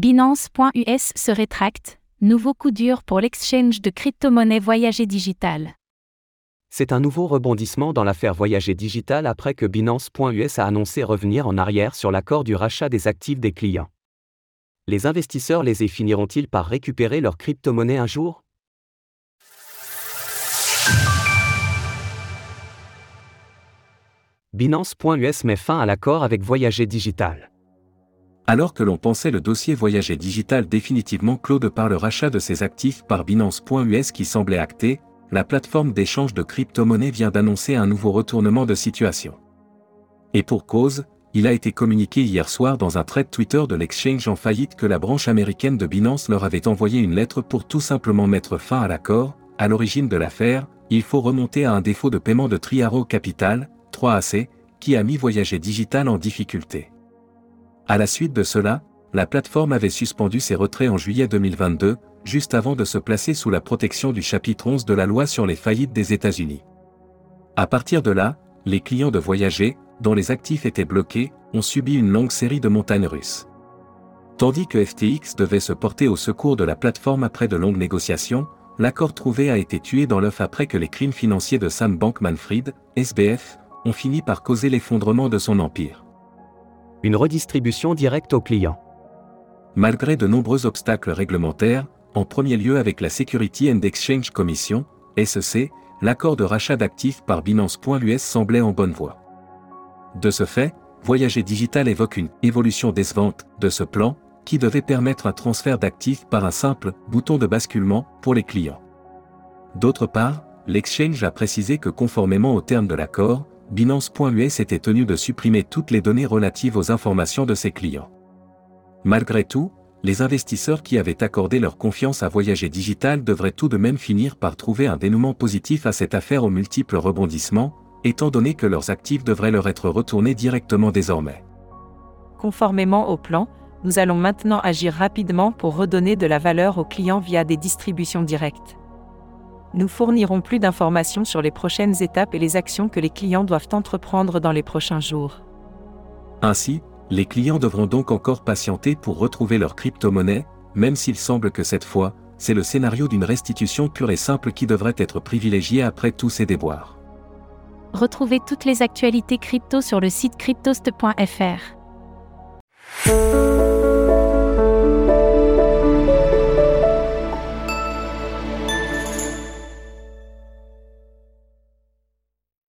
Binance.us se rétracte, nouveau coup dur pour l'exchange de crypto-monnaies Voyager Digital. C'est un nouveau rebondissement dans l'affaire Voyager Digital après que Binance.us a annoncé revenir en arrière sur l'accord du rachat des actifs des clients. Les investisseurs les finiront-ils par récupérer leurs crypto-monnaies un jour? Binance.us met fin à l'accord avec Voyager Digital. Alors que l'on pensait le dossier Voyager Digital définitivement clos de par le rachat de ses actifs par Binance.us qui semblait acté, la plateforme d'échange de crypto-monnaies vient d'annoncer un nouveau retournement de situation. Et pour cause, il a été communiqué hier soir dans un thread Twitter de l'exchange en faillite que la branche américaine de Binance leur avait envoyé une lettre pour tout simplement mettre fin à l'accord, à l'origine de l'affaire, il faut remonter à un défaut de paiement de Triaro Capital, 3AC, qui a mis Voyager Digital en difficulté. À la suite de cela, la plateforme avait suspendu ses retraits en juillet 2022, juste avant de se placer sous la protection du chapitre 11 de la loi sur les faillites des États-Unis. À partir de là, les clients de Voyager, dont les actifs étaient bloqués, ont subi une longue série de montagnes russes. Tandis que FTX devait se porter au secours de la plateforme après de longues négociations, l'accord trouvé a été tué dans l'œuf après que les crimes financiers de Sam Bankman-Fried, SBF, ont fini par causer l'effondrement de son empire. Une redistribution directe aux clients. Malgré de nombreux obstacles réglementaires, en premier lieu avec la Security and Exchange Commission, SEC, l'accord de rachat d'actifs par Binance.us semblait en bonne voie. De ce fait, Voyager Digital évoque une évolution décevante de ce plan, qui devait permettre un transfert d'actifs par un simple bouton de basculement pour les clients. D'autre part, l'exchange a précisé que conformément aux termes de l'accord, Binance.us était tenu de supprimer toutes les données relatives aux informations de ses clients. Malgré tout, les investisseurs qui avaient accordé leur confiance à Voyager Digital devraient tout de même finir par trouver un dénouement positif à cette affaire aux multiples rebondissements, étant donné que leurs actifs devraient leur être retournés directement désormais. Conformément au plan, nous allons maintenant agir rapidement pour redonner de la valeur aux clients via des distributions directes. Nous fournirons plus d'informations sur les prochaines étapes et les actions que les clients doivent entreprendre dans les prochains jours. Ainsi, les clients devront donc encore patienter pour retrouver leur crypto-monnaie, même s'il semble que cette fois, c'est le scénario d'une restitution pure et simple qui devrait être privilégié après tous ces déboires. Retrouvez toutes les actualités crypto sur le site cryptost.fr.